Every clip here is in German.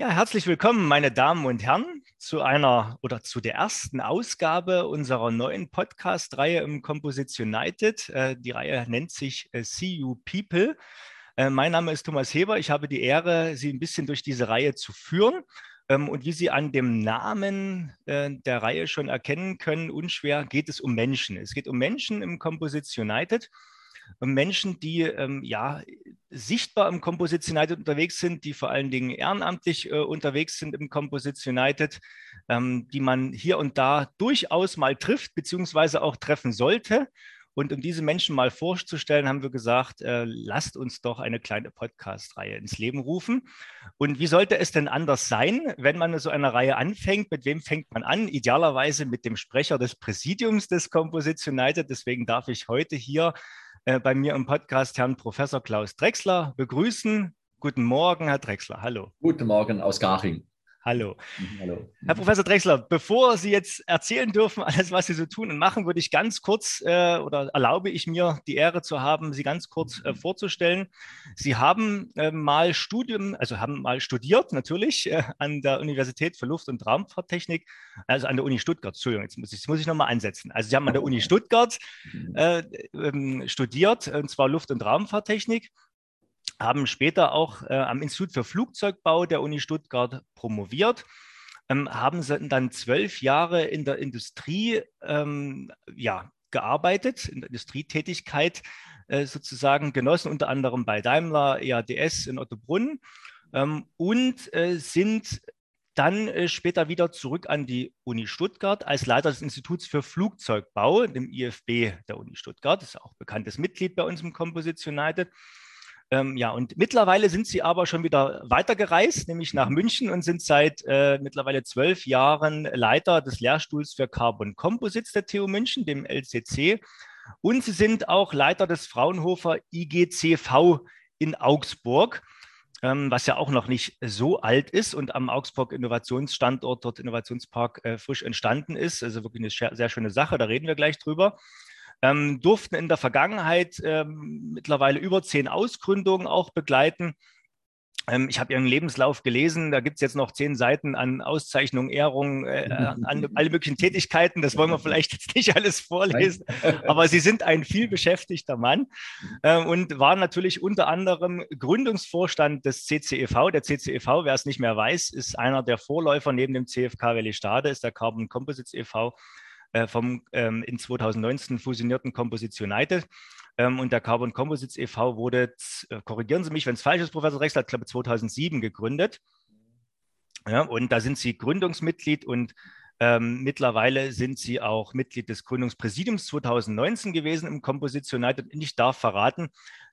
Ja, herzlich willkommen, meine Damen und Herren, zu einer oder zu der ersten Ausgabe unserer neuen Podcast-Reihe im Composition United. Äh, die Reihe nennt sich äh, See You People. Äh, mein Name ist Thomas Heber. Ich habe die Ehre, Sie ein bisschen durch diese Reihe zu führen. Ähm, und wie Sie an dem Namen der Reihe schon erkennen können, unschwer geht es um Menschen. Es geht um Menschen im Composition United. Menschen, die ähm, ja sichtbar im Composites United unterwegs sind, die vor allen Dingen ehrenamtlich äh, unterwegs sind im Composites United, ähm, die man hier und da durchaus mal trifft, beziehungsweise auch treffen sollte. Und um diese Menschen mal vorzustellen, haben wir gesagt, äh, lasst uns doch eine kleine Podcast-Reihe ins Leben rufen. Und wie sollte es denn anders sein, wenn man so eine Reihe anfängt? Mit wem fängt man an? Idealerweise mit dem Sprecher des Präsidiums des Composites United. Deswegen darf ich heute hier äh, bei mir im Podcast Herrn Professor Klaus Drechsler begrüßen. Guten Morgen, Herr Drechsler. Hallo. Guten Morgen aus Garching. Hallo. Mhm, hallo. Herr Professor Drechsler, bevor Sie jetzt erzählen dürfen, alles, was Sie so tun und machen, würde ich ganz kurz äh, oder erlaube ich mir die Ehre zu haben, Sie ganz kurz äh, vorzustellen. Sie haben äh, mal Studium, also haben mal studiert, natürlich, äh, an der Universität für Luft- und Raumfahrttechnik, also an der Uni Stuttgart. Entschuldigung, jetzt muss ich, muss ich nochmal ansetzen. Also Sie haben an der Uni Stuttgart äh, ähm, studiert, und zwar Luft- und Raumfahrttechnik haben später auch äh, am Institut für Flugzeugbau der Uni Stuttgart promoviert, ähm, haben dann zwölf Jahre in der Industrie ähm, ja, gearbeitet, in der Industrietätigkeit äh, sozusagen genossen, unter anderem bei Daimler, EADS in Ottobrunn ähm, und äh, sind dann äh, später wieder zurück an die Uni Stuttgart als Leiter des Instituts für Flugzeugbau, dem IFB der Uni Stuttgart. Ist auch bekanntes Mitglied bei uns im Composition United. Ähm, ja, und mittlerweile sind sie aber schon wieder weitergereist, nämlich nach München und sind seit äh, mittlerweile zwölf Jahren Leiter des Lehrstuhls für Carbon Composites der TU München, dem LCC. Und sie sind auch Leiter des Fraunhofer IGCV in Augsburg, ähm, was ja auch noch nicht so alt ist und am Augsburg Innovationsstandort, dort Innovationspark äh, frisch entstanden ist. Also wirklich eine sehr schöne Sache, da reden wir gleich drüber ähm, durften in der Vergangenheit ähm, mittlerweile über zehn Ausgründungen auch begleiten. Ähm, ich habe Ihren Lebenslauf gelesen, da gibt es jetzt noch zehn Seiten an Auszeichnungen, Ehrungen, äh, an alle möglichen Tätigkeiten. Das wollen wir vielleicht jetzt nicht alles vorlesen, aber Sie sind ein viel beschäftigter Mann äh, und waren natürlich unter anderem Gründungsvorstand des CCEV. Der CCEV, wer es nicht mehr weiß, ist einer der Vorläufer neben dem CFK Valley Stade, ist der Carbon Composites e.V vom ähm, in 2019 fusionierten Composition United. Ähm, und der Carbon Composites e.V. wurde, äh, korrigieren Sie mich, wenn es falsch ist, Professor Rechler, glaube 2007 gegründet. Ja, und da sind Sie Gründungsmitglied und ähm, mittlerweile sind Sie auch Mitglied des Gründungspräsidiums 2019 gewesen im Composition United. Und ich darf verraten,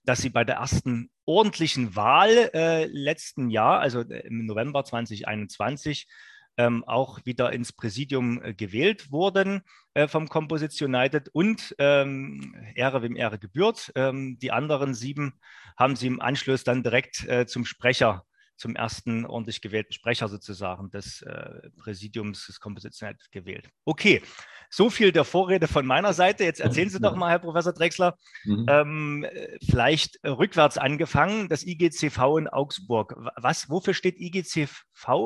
dass Sie bei der ersten ordentlichen Wahl äh, letzten Jahr, also äh, im November 2021, ähm, auch wieder ins Präsidium äh, gewählt wurden äh, vom Composition United und ähm, Ehre wem Ehre gebührt. Ähm, die anderen sieben haben sie im Anschluss dann direkt äh, zum Sprecher zum ersten ordentlich gewählten Sprecher sozusagen des äh, Präsidiums des Composition United gewählt. Okay, so viel der Vorrede von meiner Seite. Jetzt erzählen Sie doch mal, Herr Professor Drexler, mhm. ähm, vielleicht rückwärts angefangen, das IGCV in Augsburg. Was, wofür steht IGCV?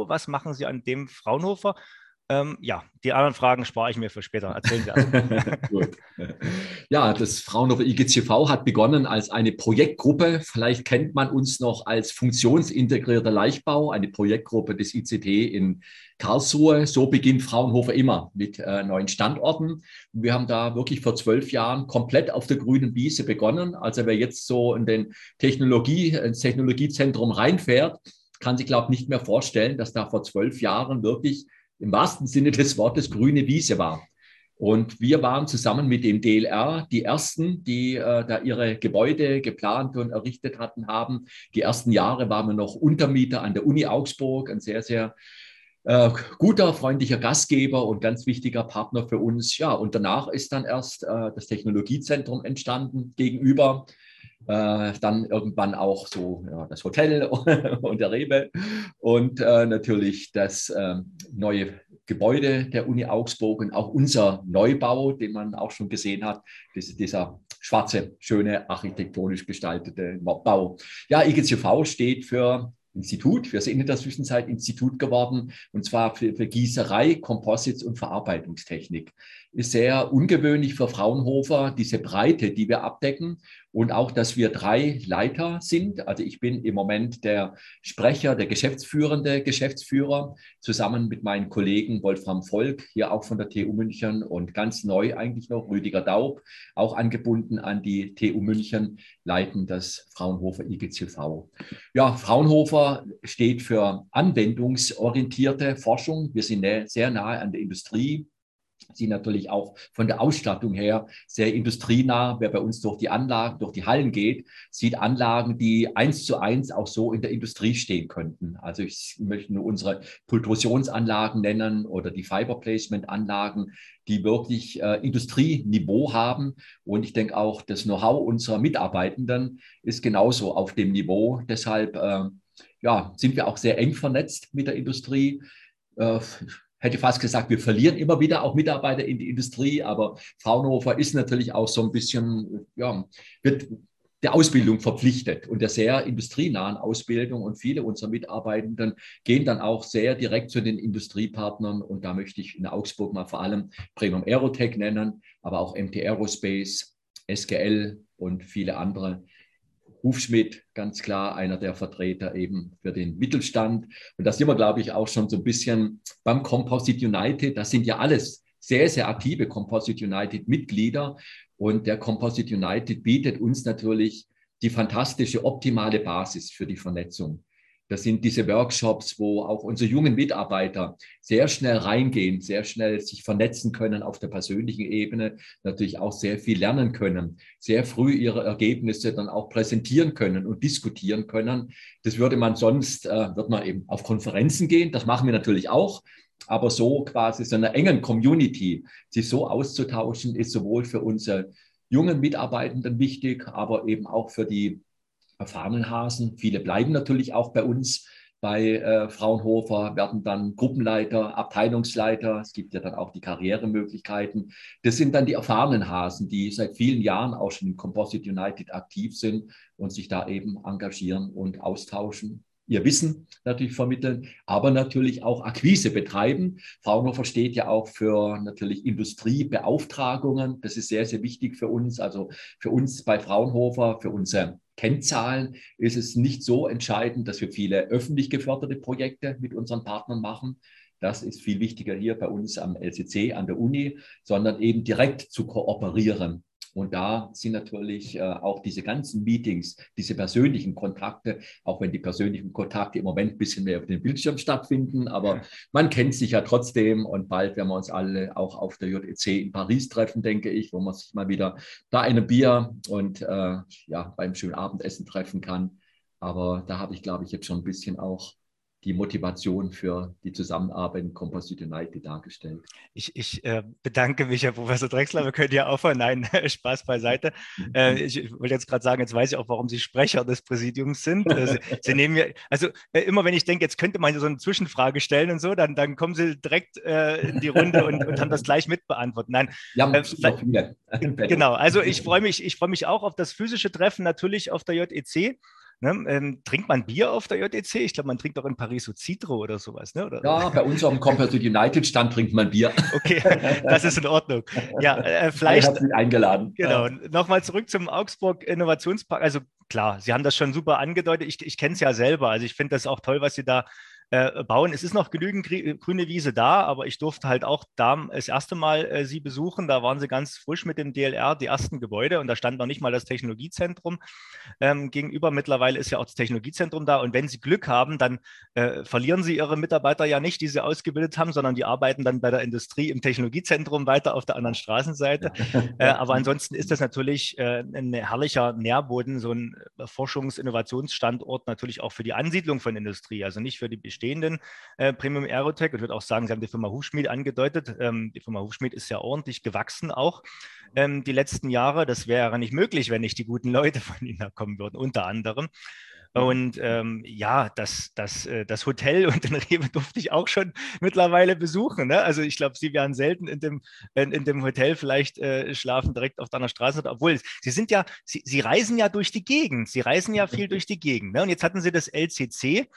Was machen Sie an dem Fraunhofer? Ähm, ja, die anderen Fragen spare ich mir für später. Erzählen Sie also. ja, das Fraunhofer IGCV hat begonnen als eine Projektgruppe. Vielleicht kennt man uns noch als funktionsintegrierter Leichtbau, eine Projektgruppe des ICT in Karlsruhe. So beginnt Fraunhofer immer mit äh, neuen Standorten. Wir haben da wirklich vor zwölf Jahren komplett auf der grünen Wiese begonnen. Also wer jetzt so in den Technologie, ins Technologiezentrum reinfährt, kann sich, glaube ich, nicht mehr vorstellen, dass da vor zwölf Jahren wirklich im wahrsten Sinne des Wortes grüne Wiese war. Und wir waren zusammen mit dem DLR die ersten, die äh, da ihre Gebäude geplant und errichtet hatten, haben. Die ersten Jahre waren wir noch Untermieter an der Uni Augsburg, ein sehr, sehr äh, guter, freundlicher Gastgeber und ganz wichtiger Partner für uns. Ja, und danach ist dann erst äh, das Technologiezentrum entstanden gegenüber. Äh, dann irgendwann auch so ja, das Hotel und der Rewe und äh, natürlich das äh, neue Gebäude der Uni Augsburg und auch unser Neubau, den man auch schon gesehen hat, das, dieser schwarze, schöne, architektonisch gestaltete Bau. Ja, IGCV steht für Institut. Wir sind in der Zwischenzeit Institut geworden, und zwar für, für Gießerei, Composites und Verarbeitungstechnik. Ist sehr ungewöhnlich für Fraunhofer, diese Breite, die wir abdecken und auch, dass wir drei Leiter sind. Also ich bin im Moment der Sprecher, der geschäftsführende Geschäftsführer, zusammen mit meinen Kollegen Wolfram Volk, hier auch von der TU München und ganz neu eigentlich noch Rüdiger Daub, auch angebunden an die TU München, leiten das Fraunhofer IGCV. Ja, Fraunhofer steht für anwendungsorientierte Forschung. Wir sind sehr nahe an der Industrie sie natürlich auch von der Ausstattung her sehr industrienah. Wer bei uns durch die Anlagen, durch die Hallen geht, sieht Anlagen, die eins zu eins auch so in der Industrie stehen könnten. Also ich möchte nur unsere Pultrusionsanlagen nennen oder die Fiber Placement Anlagen, die wirklich äh, Industrieniveau haben. Und ich denke auch, das Know-how unserer Mitarbeitenden ist genauso auf dem Niveau. Deshalb äh, ja, sind wir auch sehr eng vernetzt mit der Industrie. Äh, hätte fast gesagt, wir verlieren immer wieder auch Mitarbeiter in die Industrie, aber Fraunhofer ist natürlich auch so ein bisschen, ja, wird der Ausbildung verpflichtet und der sehr industrienahen Ausbildung. Und viele unserer Mitarbeitenden gehen dann auch sehr direkt zu den Industriepartnern. Und da möchte ich in Augsburg mal vor allem Premium Aerotech nennen, aber auch MT Aerospace, SGL und viele andere Hufschmidt, ganz klar einer der Vertreter eben für den Mittelstand. Und da sind wir, glaube ich, auch schon so ein bisschen beim Composite United. Das sind ja alles sehr, sehr aktive Composite United Mitglieder. Und der Composite United bietet uns natürlich die fantastische, optimale Basis für die Vernetzung. Das sind diese Workshops, wo auch unsere jungen Mitarbeiter sehr schnell reingehen, sehr schnell sich vernetzen können auf der persönlichen Ebene, natürlich auch sehr viel lernen können, sehr früh ihre Ergebnisse dann auch präsentieren können und diskutieren können. Das würde man sonst, äh, wird man eben auf Konferenzen gehen. Das machen wir natürlich auch. Aber so quasi so einer engen Community, sich so auszutauschen, ist sowohl für unsere jungen Mitarbeitenden wichtig, aber eben auch für die erfahrenen Hasen. Viele bleiben natürlich auch bei uns bei äh, Fraunhofer, werden dann Gruppenleiter, Abteilungsleiter. Es gibt ja dann auch die Karrieremöglichkeiten. Das sind dann die erfahrenen Hasen, die seit vielen Jahren auch schon im Composite United aktiv sind und sich da eben engagieren und austauschen ihr Wissen natürlich vermitteln, aber natürlich auch Akquise betreiben. Fraunhofer steht ja auch für natürlich Industriebeauftragungen. Das ist sehr, sehr wichtig für uns. Also für uns bei Fraunhofer, für unsere Kennzahlen ist es nicht so entscheidend, dass wir viele öffentlich geförderte Projekte mit unseren Partnern machen. Das ist viel wichtiger hier bei uns am LCC, an der Uni, sondern eben direkt zu kooperieren und da sind natürlich äh, auch diese ganzen Meetings, diese persönlichen Kontakte, auch wenn die persönlichen Kontakte im Moment ein bisschen mehr auf dem Bildschirm stattfinden, aber man kennt sich ja trotzdem und bald werden wir uns alle auch auf der JEC in Paris treffen, denke ich, wo man sich mal wieder da einem Bier und äh, ja, beim schönen Abendessen treffen kann. Aber da habe ich, glaube ich, jetzt schon ein bisschen auch die Motivation für die Zusammenarbeit in Composite United dargestellt. Ich, ich äh, bedanke mich, Herr Professor Drexler. Wir können ja aufhören. Nein, Spaß beiseite. Äh, ich wollte jetzt gerade sagen, jetzt weiß ich auch, warum Sie Sprecher des Präsidiums sind. Äh, Sie, Sie, nehmen mir, also äh, immer wenn ich denke, jetzt könnte man so eine Zwischenfrage stellen und so, dann, dann kommen Sie direkt äh, in die Runde und, und, haben das gleich mitbeantwortet. Nein, ja, äh, genau. Also ich freue mich, ich freue mich auch auf das physische Treffen, natürlich auf der JEC. Ne? Ähm, trinkt man Bier auf der JEC? Ich glaube, man trinkt auch in Paris so Citro oder sowas. Ne? Oder? Ja, bei uns auf dem Composite United Stand trinkt man Bier. Okay, das ist in Ordnung. Ja, äh, vielleicht. Ich eingeladen. Genau. Ja. Nochmal zurück zum Augsburg Innovationspark. Also klar, Sie haben das schon super angedeutet. Ich, ich kenne es ja selber. Also ich finde das auch toll, was Sie da äh, bauen. Es ist noch genügend grüne Wiese da, aber ich durfte halt auch da das erste Mal äh, sie besuchen. Da waren sie ganz frisch mit dem DLR, die ersten Gebäude und da stand noch nicht mal das Technologiezentrum ähm, gegenüber. Mittlerweile ist ja auch das Technologiezentrum da und wenn sie Glück haben, dann äh, verlieren sie ihre Mitarbeiter ja nicht, die sie ausgebildet haben, sondern die arbeiten dann bei der Industrie im Technologiezentrum weiter auf der anderen Straßenseite. Äh, aber ansonsten ist das natürlich äh, ein herrlicher Nährboden, so ein Forschungs-Innovationsstandort natürlich auch für die Ansiedlung von Industrie, also nicht für die bestehenden äh, Premium Aerotech. Ich würde auch sagen, Sie haben die Firma Hufschmied angedeutet. Ähm, die Firma Hufschmied ist ja ordentlich gewachsen auch ähm, die letzten Jahre. Das wäre nicht möglich, wenn nicht die guten Leute von Ihnen da kommen würden, unter anderem. Und ähm, ja, das, das, äh, das Hotel und den Rewe durfte ich auch schon mittlerweile besuchen. Ne? Also ich glaube, Sie werden selten in dem, in, in dem Hotel vielleicht äh, schlafen direkt auf deiner Straße. Obwohl, Sie sind ja, Sie, Sie reisen ja durch die Gegend. Sie reisen ja viel durch die Gegend. Ne? Und jetzt hatten Sie das LCC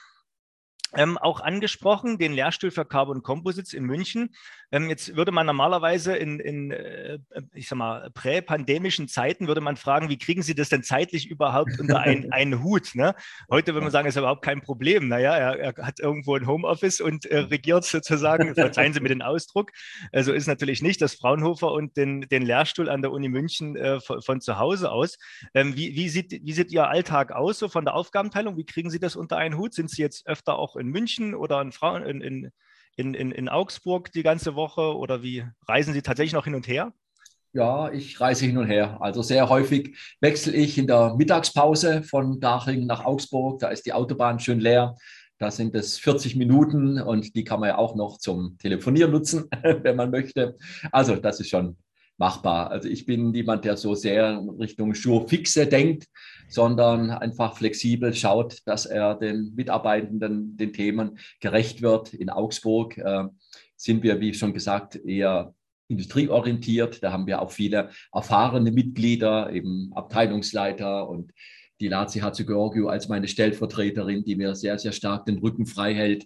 ähm, auch angesprochen, den Lehrstuhl für Carbon Composites in München. Ähm, jetzt würde man normalerweise in, in äh, ich sag mal, präpandemischen Zeiten würde man fragen, wie kriegen Sie das denn zeitlich überhaupt unter ein, einen Hut? Ne? Heute würde man sagen, ist überhaupt kein Problem. Naja, er, er hat irgendwo ein Homeoffice und äh, regiert sozusagen, verzeihen Sie mir den Ausdruck. Also ist natürlich nicht das Fraunhofer und den, den Lehrstuhl an der Uni München äh, von, von, zu Hause aus. Ähm, wie, wie, sieht, wie sieht Ihr Alltag aus, so von der Aufgabenteilung? Wie kriegen Sie das unter einen Hut? Sind Sie jetzt öfter auch in München oder in, Frauen, in, in, in, in, in Augsburg die ganze Woche oder wie reisen Sie tatsächlich noch hin und her? Ja, ich reise hin und her. Also sehr häufig wechsle ich in der Mittagspause von Daching nach Augsburg. Da ist die Autobahn schön leer. Da sind es 40 Minuten und die kann man ja auch noch zum Telefonieren nutzen, wenn man möchte. Also das ist schon machbar. Also ich bin niemand, der so sehr Richtung Schuhfixe denkt, sondern einfach flexibel schaut, dass er den Mitarbeitenden, den Themen gerecht wird. In Augsburg äh, sind wir, wie schon gesagt, eher industrieorientiert. Da haben wir auch viele erfahrene Mitglieder, eben Abteilungsleiter und die Lazi Hatzigeorgiou als meine Stellvertreterin, die mir sehr, sehr stark den Rücken frei hält.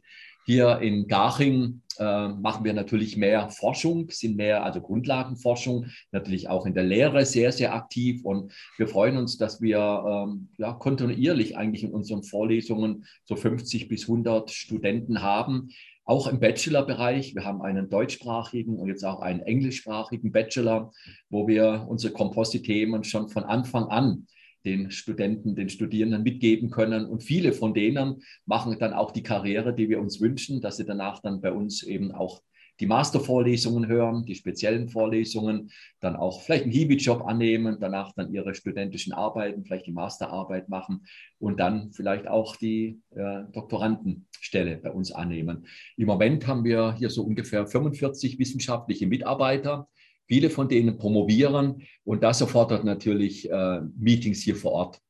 Hier in Garching äh, machen wir natürlich mehr Forschung, sind mehr, also Grundlagenforschung, natürlich auch in der Lehre sehr, sehr aktiv. Und wir freuen uns, dass wir ähm, ja, kontinuierlich eigentlich in unseren Vorlesungen so 50 bis 100 Studenten haben. Auch im Bachelorbereich. Wir haben einen deutschsprachigen und jetzt auch einen englischsprachigen Bachelor, wo wir unsere Komposite-Themen schon von Anfang an den Studenten, den Studierenden mitgeben können. Und viele von denen machen dann auch die Karriere, die wir uns wünschen, dass sie danach dann bei uns eben auch die Mastervorlesungen hören, die speziellen Vorlesungen, dann auch vielleicht einen Hiwi-Job annehmen, danach dann ihre studentischen Arbeiten, vielleicht die Masterarbeit machen und dann vielleicht auch die äh, Doktorandenstelle bei uns annehmen. Im Moment haben wir hier so ungefähr 45 wissenschaftliche Mitarbeiter, Viele von denen promovieren und das erfordert natürlich äh, Meetings hier vor Ort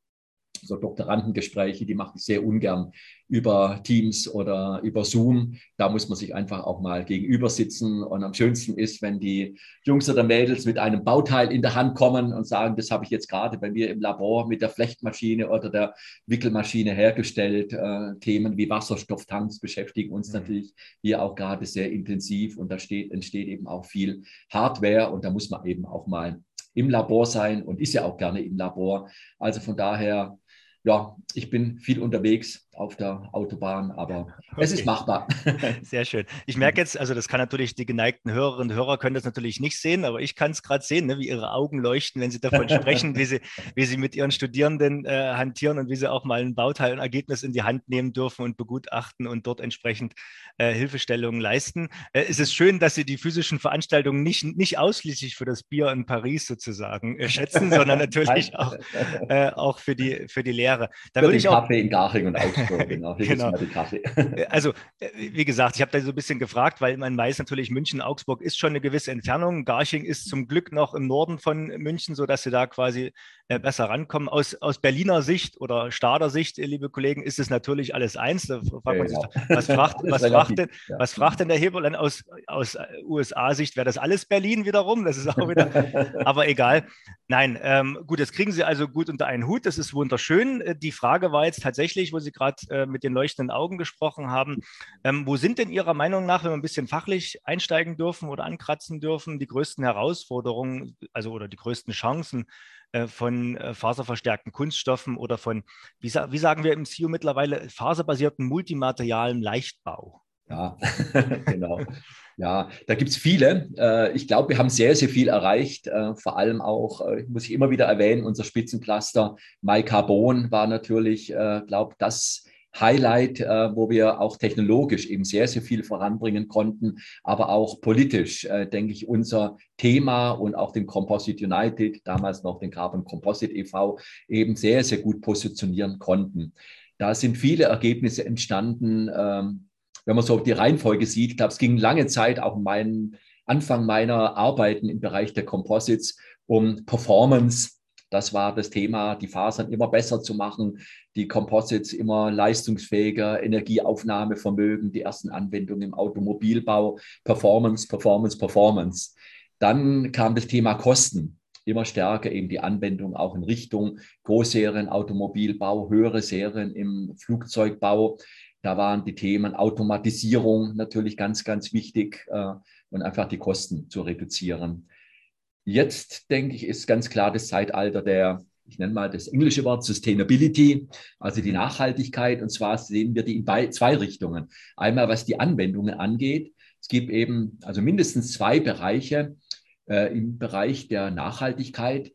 so Doktorandengespräche, die mache ich sehr ungern über Teams oder über Zoom. Da muss man sich einfach auch mal gegenüber sitzen. Und am schönsten ist, wenn die Jungs oder Mädels mit einem Bauteil in der Hand kommen und sagen, das habe ich jetzt gerade bei mir im Labor mit der Flechtmaschine oder der Wickelmaschine hergestellt. Äh, Themen wie Wasserstofftanks beschäftigen uns mhm. natürlich hier auch gerade sehr intensiv. Und da steht, entsteht eben auch viel Hardware. Und da muss man eben auch mal im Labor sein und ist ja auch gerne im Labor. Also von daher ja, ich bin viel unterwegs auf der Autobahn, aber okay. es ist machbar. Sehr schön. Ich merke jetzt, also das kann natürlich die geneigten Hörerinnen und Hörer können das natürlich nicht sehen, aber ich kann es gerade sehen, ne, wie ihre Augen leuchten, wenn sie davon sprechen, wie sie, wie sie mit ihren Studierenden äh, hantieren und wie sie auch mal ein Bauteil und Ergebnis in die Hand nehmen dürfen und begutachten und dort entsprechend äh, Hilfestellungen leisten. Äh, es ist schön, dass sie die physischen Veranstaltungen nicht, nicht ausschließlich für das Bier in Paris sozusagen äh, schätzen, sondern natürlich auch, äh, auch für die, für die Lehre. Da würde ich auch Kaffee in Garching und Augsburg, genau. Hier genau. Kaffee. Äh, also, äh, wie gesagt, ich habe da so ein bisschen gefragt, weil man weiß natürlich, München, Augsburg ist schon eine gewisse Entfernung. Garching ist zum Glück noch im Norden von München, sodass sie da quasi äh, besser rankommen. Aus, aus Berliner Sicht oder Stader Sicht, liebe Kollegen, ist es natürlich alles eins. Da fragt man sich, genau. was fragt, was fragt, denn, ja. was fragt denn der Heberlein aus, aus USA-Sicht? Wäre das alles Berlin wiederum? Das ist auch wieder, aber egal. Nein, ähm, gut, das kriegen Sie also gut unter einen Hut. Das ist wunderschön. Die Frage war jetzt tatsächlich, wo Sie gerade äh, mit den leuchtenden Augen gesprochen haben, ähm, wo sind denn Ihrer Meinung nach, wenn wir ein bisschen fachlich einsteigen dürfen oder ankratzen dürfen, die größten Herausforderungen, also oder die größten Chancen äh, von äh, faserverstärkten Kunststoffen oder von, wie, wie sagen wir im CIO mittlerweile, faserbasierten Multimaterialen Leichtbau? Ja, genau. Ja, da gibt es viele. Äh, ich glaube, wir haben sehr, sehr viel erreicht. Äh, vor allem auch, äh, muss ich immer wieder erwähnen, unser Spitzencluster MyCarbon war natürlich, glaube das Highlight, wo wir auch technologisch eben sehr, sehr viel voranbringen konnten, aber auch politisch, denke ich, unser Thema und auch den Composite United, damals noch den Carbon Composite e.V., eben sehr, sehr gut positionieren konnten. Da sind viele Ergebnisse entstanden, ähm, wenn man so die Reihenfolge sieht, ich glaube, es ging lange Zeit, auch mein Anfang meiner Arbeiten im Bereich der Composites, um Performance. Das war das Thema, die Fasern immer besser zu machen, die Composites immer leistungsfähiger, Energieaufnahmevermögen, die ersten Anwendungen im Automobilbau, Performance, Performance, Performance. Dann kam das Thema Kosten immer stärker eben die Anwendung auch in Richtung Großserien, Automobilbau, höhere Serien im Flugzeugbau. Da waren die Themen Automatisierung natürlich ganz, ganz wichtig äh, und einfach die Kosten zu reduzieren. Jetzt, denke ich, ist ganz klar das Zeitalter der, ich nenne mal das englische Wort Sustainability, also die Nachhaltigkeit. Und zwar sehen wir die in zwei Richtungen. Einmal, was die Anwendungen angeht. Es gibt eben also mindestens zwei Bereiche äh, im Bereich der Nachhaltigkeit,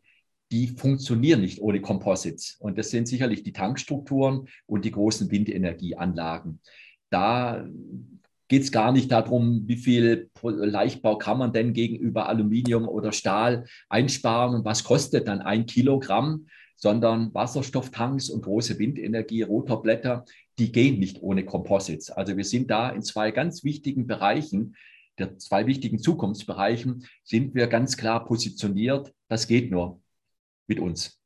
die funktionieren nicht ohne Composites. Und das sind sicherlich die Tankstrukturen und die großen Windenergieanlagen. Da geht es gar nicht darum, wie viel Leichtbau kann man denn gegenüber Aluminium oder Stahl einsparen und was kostet dann ein Kilogramm, sondern Wasserstofftanks und große Windenergie, Rotorblätter, die gehen nicht ohne Composites. Also wir sind da in zwei ganz wichtigen Bereichen, der zwei wichtigen Zukunftsbereichen, sind wir ganz klar positioniert. Das geht nur mit uns.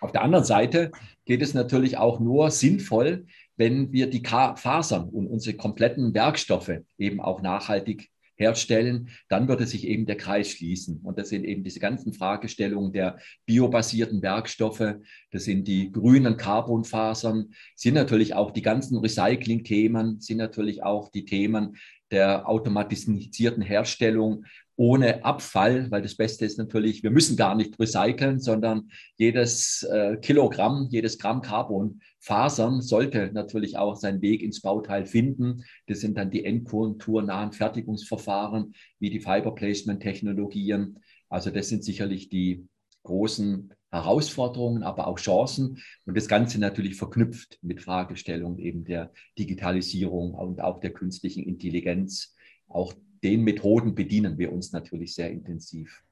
Auf der anderen Seite geht es natürlich auch nur sinnvoll, wenn wir die Fasern und unsere kompletten Werkstoffe eben auch nachhaltig herstellen, dann würde sich eben der Kreis schließen. Und das sind eben diese ganzen Fragestellungen der biobasierten Werkstoffe, das sind die grünen Carbonfasern, sind natürlich auch die ganzen Recycling-Themen, sind natürlich auch die Themen der automatisierten Herstellung ohne Abfall, weil das Beste ist natürlich, wir müssen gar nicht recyceln, sondern jedes äh, Kilogramm, jedes Gramm Carbonfasern sollte natürlich auch seinen Weg ins Bauteil finden. Das sind dann die endkonturnahen Fertigungsverfahren wie die Fiber Placement Technologien. Also das sind sicherlich die großen Herausforderungen, aber auch Chancen und das Ganze natürlich verknüpft mit Fragestellungen eben der Digitalisierung und auch der künstlichen Intelligenz, auch den Methoden bedienen wir uns natürlich sehr intensiv.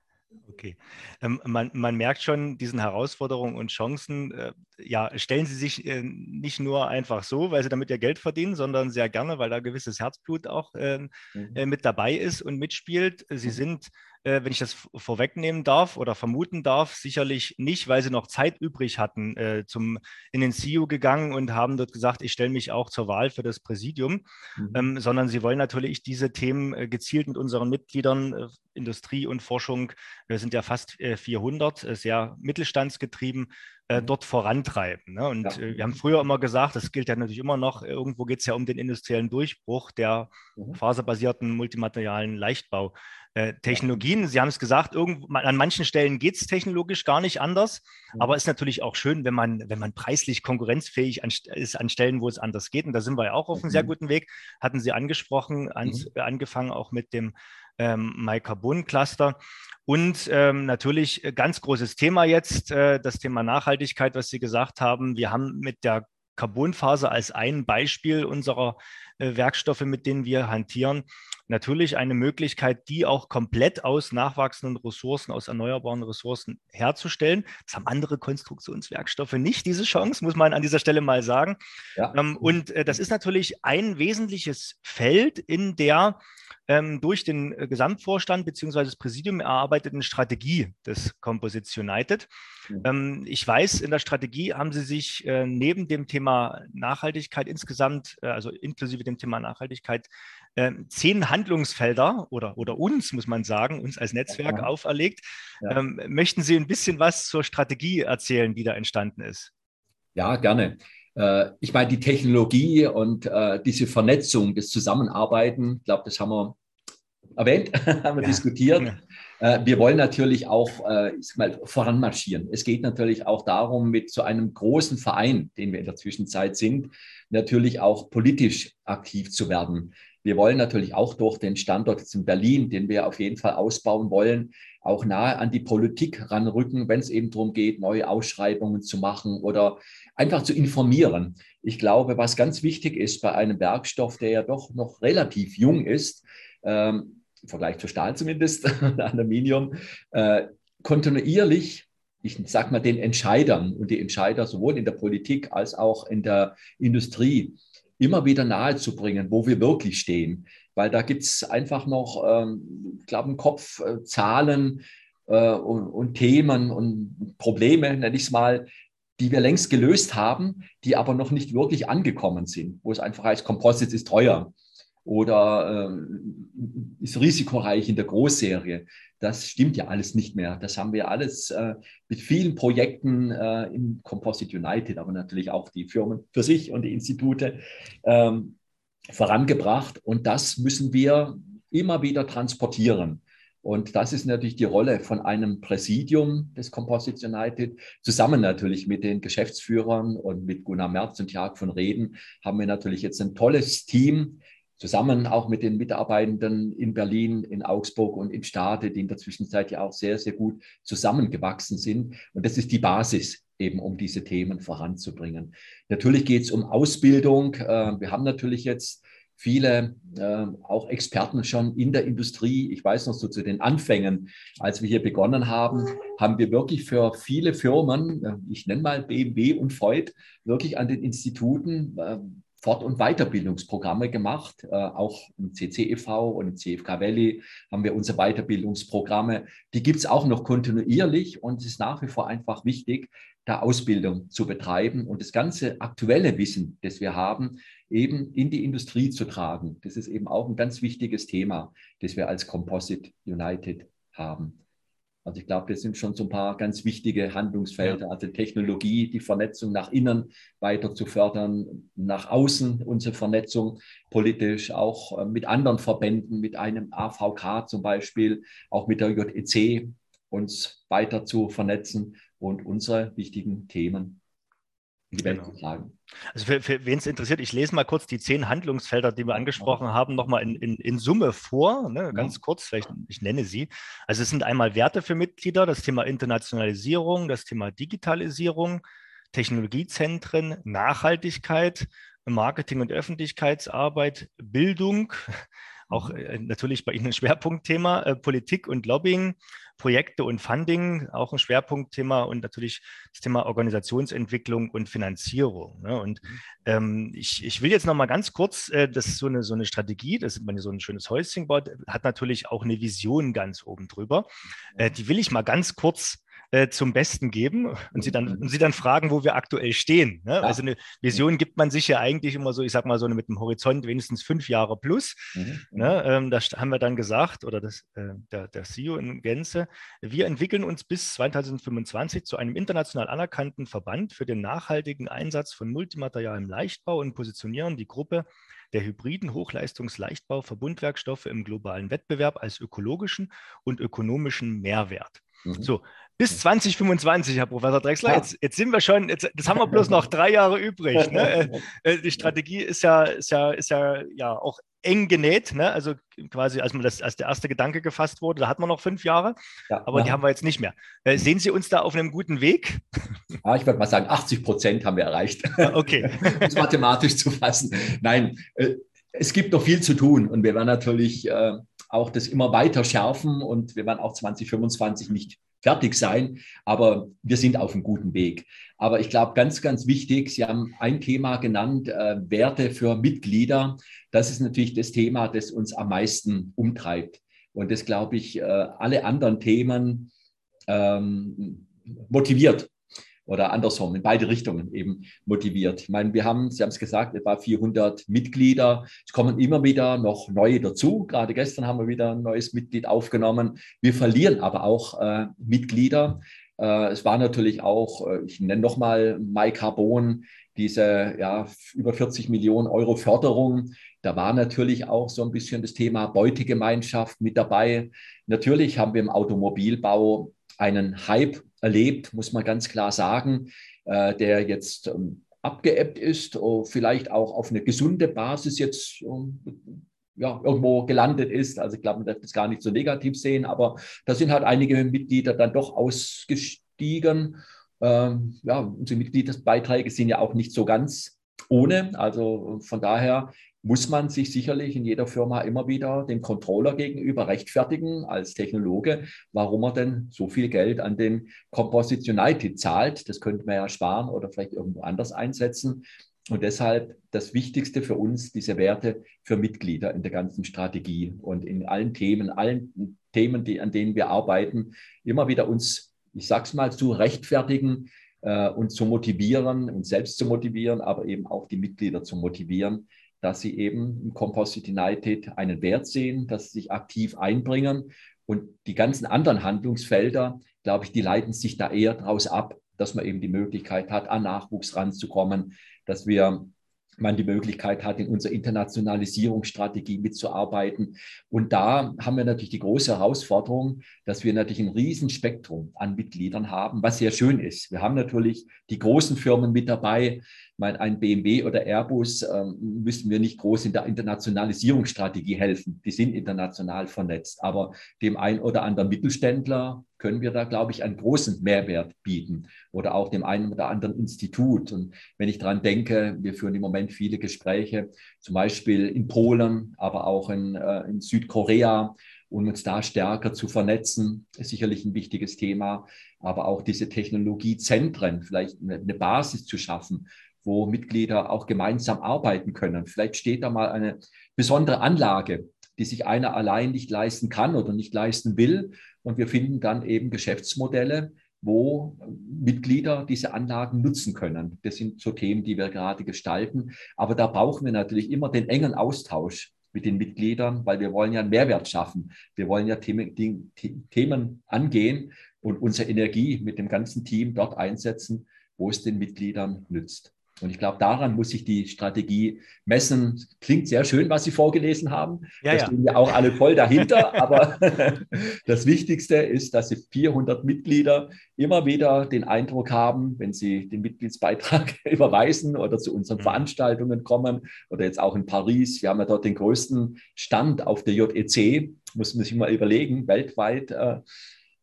Okay. Ähm, man, man, merkt schon diesen Herausforderungen und Chancen. Äh, ja, stellen Sie sich äh, nicht nur einfach so, weil Sie damit Ihr Geld verdienen, sondern sehr gerne, weil da gewisses Herzblut auch äh, mhm. Mit dabei ist und mitspielt. Sie mhm. sind äh, wenn ich das vorwegnehmen darf oder vermuten darf, sicherlich nicht, weil sie noch Zeit übrig hatten, äh, zum, in den CEO gegangen und haben dort gesagt, ich stelle mich auch zur Wahl für das Präsidium, mhm. ähm, sondern sie wollen natürlich diese Themen äh, gezielt mit unseren Mitgliedern, äh, Industrie und Forschung, wir sind ja fast 400, äh, äh, sehr mittelstandsgetrieben, mhm. dort vorantreiben. Ne? Und ja. wir haben früher immer gesagt, das gilt ja natürlich immer noch, irgendwo geht es ja um den industriellen Durchbruch der mhm. faserbasierten multimaterialen Leichtbau. Äh. Sie haben es gesagt, irgendwo, an manchen Stellen geht es technologisch gar nicht anders, ja. aber es ist natürlich auch schön, wenn man, wenn man preislich konkurrenzfähig an, ist an Stellen, wo es anders geht. Und da sind wir ja auch auf einem mhm. sehr guten Weg. Hatten Sie angesprochen, an, mhm. angefangen auch mit dem ähm, MyCarbon-Cluster. Und ähm, natürlich äh, ganz großes Thema jetzt, äh, das Thema Nachhaltigkeit, was Sie gesagt haben. Wir haben mit der Carbonfaser als ein Beispiel unserer äh, Werkstoffe, mit denen wir hantieren, natürlich eine Möglichkeit, die auch komplett aus nachwachsenden Ressourcen, aus erneuerbaren Ressourcen herzustellen. Das haben andere Konstruktionswerkstoffe nicht, diese Chance, muss man an dieser Stelle mal sagen. Ja. Ähm, und äh, das ist natürlich ein wesentliches Feld in der ähm, durch den äh, Gesamtvorstand bzw. das Präsidium erarbeiteten Strategie des Composites United. Mhm. Ähm, ich weiß, in der Strategie haben Sie sich äh, neben dem Thema Nachhaltigkeit insgesamt, äh, also inklusive dem Thema Nachhaltigkeit, äh, zehn Handlungsfelder oder, oder uns, muss man sagen, uns als Netzwerk ja. auferlegt. Ja. Ähm, möchten Sie ein bisschen was zur Strategie erzählen, die da entstanden ist? Ja, gerne. Äh, ich meine, die Technologie und äh, diese Vernetzung, das Zusammenarbeiten, ich glaube, das haben wir erwähnt, haben wir ja. diskutiert. Äh, wir wollen natürlich auch ich mal, voranmarschieren. Es geht natürlich auch darum, mit so einem großen Verein, den wir in der Zwischenzeit sind, natürlich auch politisch aktiv zu werden. Wir wollen natürlich auch durch den Standort jetzt in Berlin, den wir auf jeden Fall ausbauen wollen, auch nahe an die Politik ranrücken, wenn es eben darum geht, neue Ausschreibungen zu machen oder einfach zu informieren. Ich glaube, was ganz wichtig ist bei einem Werkstoff, der ja doch noch relativ jung ist, ähm, im Vergleich zu Stahl zumindest, Aluminium, äh, kontinuierlich ich sage mal, den Entscheidern und die Entscheider sowohl in der Politik als auch in der Industrie immer wieder nahezubringen, wo wir wirklich stehen. Weil da gibt es einfach noch, ähm, ich glaube, im Kopf äh, Zahlen äh, und, und, Themen und Probleme, nenne ich es mal, die wir längst gelöst haben, die aber noch nicht wirklich angekommen sind, wo es einfach heißt, Composite ist teuer. Oder äh, ist risikoreich in der Großserie. Das stimmt ja alles nicht mehr. Das haben wir alles äh, mit vielen Projekten äh, in Composite United, aber natürlich auch die Firmen für sich und die Institute ähm, vorangebracht. Und das müssen wir immer wieder transportieren. Und das ist natürlich die Rolle von einem Präsidium des Composites United. Zusammen natürlich mit den Geschäftsführern und mit Gunnar Merz und Jörg von Reden haben wir natürlich jetzt ein tolles Team, zusammen auch mit den Mitarbeitenden in Berlin, in Augsburg und in Stade, die in der Zwischenzeit ja auch sehr, sehr gut zusammengewachsen sind. Und das ist die Basis eben, um diese Themen voranzubringen. Natürlich geht es um Ausbildung. Äh, wir haben natürlich jetzt viele äh, auch Experten schon in der Industrie. Ich weiß noch so zu den Anfängen, als wir hier begonnen haben, haben wir wirklich für viele Firmen, äh, ich nenne mal BMW und Freud, wirklich an den Instituten äh, Fort- und Weiterbildungsprogramme gemacht. Äh, auch im CCEV und im CFK Valley haben wir unsere Weiterbildungsprogramme. Die gibt es auch noch kontinuierlich und es ist nach wie vor einfach wichtig, da Ausbildung zu betreiben und das ganze aktuelle Wissen, das wir haben, eben in die Industrie zu tragen. Das ist eben auch ein ganz wichtiges Thema, das wir als Composite United haben. Also ich glaube, das sind schon so ein paar ganz wichtige Handlungsfelder, ja. also Technologie, die Vernetzung nach innen weiter zu fördern, nach außen unsere Vernetzung politisch, auch äh, mit anderen Verbänden, mit einem AVK zum Beispiel, auch mit der JEC uns weiter zu vernetzen und unsere wichtigen Themen in die Welt genau. zu tragen. Also für, für wen es interessiert, ich lese mal kurz die zehn Handlungsfelder, die wir angesprochen haben, nochmal in, in, in Summe vor, ne, ganz ja. kurz, vielleicht ich nenne sie. Also es sind einmal Werte für Mitglieder, das Thema Internationalisierung, das Thema Digitalisierung, Technologiezentren, Nachhaltigkeit, Marketing und Öffentlichkeitsarbeit, Bildung, auch äh, natürlich bei Ihnen ein Schwerpunktthema, äh, Politik und Lobbying, Projekte und Funding, auch ein Schwerpunktthema und natürlich das Thema Organisationsentwicklung und Finanzierung. Ne? Und mhm. ähm, ich, ich will jetzt noch mal ganz kurz, äh, das ist so eine, so eine Strategie, das ist man so ein schönes Häuschen baut, hat natürlich auch eine Vision ganz oben drüber. Äh, die will ich mal ganz kurz äh, zum Besten geben und sie, dann, und sie dann fragen, wo wir aktuell stehen. Ne? Ja. Also eine Vision gibt man sich ja eigentlich immer so, ich sag mal so mit einem Horizont wenigstens fünf Jahre plus. Mhm. Ne? Ähm, da haben wir dann gesagt, oder das, äh, der, der CEO in Gänze, wir entwickeln uns bis 2025 zu einem international anerkannten Verband für den nachhaltigen Einsatz von multimaterialem Leichtbau und positionieren die Gruppe der hybriden Hochleistungsleichtbau-Verbundwerkstoffe im globalen Wettbewerb als ökologischen und ökonomischen Mehrwert. Mhm. So, bis 2025, Herr Professor Drexler. Ja. Jetzt, jetzt, sind wir schon, jetzt, das haben wir bloß noch drei Jahre übrig. Ne? Äh, äh, die Strategie ist ja, ist ja, ist ja, ja auch eng genäht. Ne? Also quasi, als, man das, als der erste Gedanke gefasst wurde, da hat man noch fünf Jahre, ja, aber ja. die haben wir jetzt nicht mehr. Äh, sehen Sie uns da auf einem guten Weg? Ja, ich würde mal sagen, 80 Prozent haben wir erreicht. Okay. um es mathematisch zu fassen. Nein, es gibt noch viel zu tun und wir werden natürlich äh, auch das immer weiter schärfen und wir werden auch 2025 nicht fertig sein, aber wir sind auf einem guten Weg. Aber ich glaube, ganz, ganz wichtig, Sie haben ein Thema genannt, äh, Werte für Mitglieder. Das ist natürlich das Thema, das uns am meisten umtreibt. Und das, glaube ich, äh, alle anderen Themen ähm, motiviert oder andersrum, in beide Richtungen eben motiviert. Ich meine, wir haben, Sie haben es gesagt, etwa 400 Mitglieder. Es kommen immer wieder noch neue dazu. Gerade gestern haben wir wieder ein neues Mitglied aufgenommen. Wir verlieren aber auch äh, Mitglieder. Äh, es war natürlich auch, äh, ich nenne nochmal MyCarbon, diese ja, über 40 Millionen Euro Förderung. Da war natürlich auch so ein bisschen das Thema Beutegemeinschaft mit dabei. Natürlich haben wir im Automobilbau einen Hype erlebt, muss man ganz klar sagen, äh, der jetzt ähm, abgeebbt ist, oh, vielleicht auch auf eine gesunde Basis jetzt ähm, ja, irgendwo gelandet ist. Also ich glaube, man darf das gar nicht so negativ sehen, aber da sind halt einige Mitglieder dann doch ausgestiegen. Ähm, ja, unsere Mitgliedsbeiträge sind ja auch nicht so ganz ohne. Also von daher muss man sich sicherlich in jeder Firma immer wieder dem Controller gegenüber rechtfertigen als Technologe, warum er denn so viel Geld an den Composite United zahlt. Das könnte man ja sparen oder vielleicht irgendwo anders einsetzen. Und deshalb das Wichtigste für uns, diese Werte für Mitglieder in der ganzen Strategie und in allen Themen, allen Themen, die, an denen wir arbeiten, immer wieder uns, ich sag's mal, zu rechtfertigen äh, und zu motivieren, uns selbst zu motivieren, aber eben auch die Mitglieder zu motivieren, dass sie eben im Composite United einen Wert sehen, dass sie sich aktiv einbringen. Und die ganzen anderen Handlungsfelder, glaube ich, die leiten sich da eher daraus ab, dass man eben die Möglichkeit hat, an Nachwuchs ranzukommen, dass wir man die Möglichkeit hat, in unserer Internationalisierungsstrategie mitzuarbeiten. Und da haben wir natürlich die große Herausforderung, dass wir natürlich ein Riesenspektrum an Mitgliedern haben, was sehr schön ist. Wir haben natürlich die großen Firmen mit dabei, meine, ein BMW oder Airbus ähm, müssen wir nicht groß in der Internationalisierungsstrategie helfen. Die sind international vernetzt. Aber dem einen oder anderen Mittelständler können wir da, glaube ich, einen großen Mehrwert bieten oder auch dem einen oder anderen Institut. Und wenn ich daran denke, wir führen im Moment viele Gespräche, zum Beispiel in Polen, aber auch in, äh, in Südkorea, um uns da stärker zu vernetzen, ist sicherlich ein wichtiges Thema. Aber auch diese Technologiezentren, vielleicht eine Basis zu schaffen, wo Mitglieder auch gemeinsam arbeiten können. Vielleicht steht da mal eine besondere Anlage, die sich einer allein nicht leisten kann oder nicht leisten will. Und wir finden dann eben Geschäftsmodelle, wo Mitglieder diese Anlagen nutzen können. Das sind so Themen, die wir gerade gestalten. Aber da brauchen wir natürlich immer den engen Austausch mit den Mitgliedern, weil wir wollen ja einen Mehrwert schaffen. Wir wollen ja Themen, Themen angehen und unsere Energie mit dem ganzen Team dort einsetzen, wo es den Mitgliedern nützt. Und ich glaube, daran muss sich die Strategie messen. Klingt sehr schön, was Sie vorgelesen haben. Ja, da ja. stehen wir auch alle voll dahinter. aber das Wichtigste ist, dass Sie 400 Mitglieder immer wieder den Eindruck haben, wenn Sie den Mitgliedsbeitrag überweisen oder zu unseren mhm. Veranstaltungen kommen oder jetzt auch in Paris. Wir haben ja dort den größten Stand auf der JEC. Muss man sich mal überlegen, weltweit. Äh,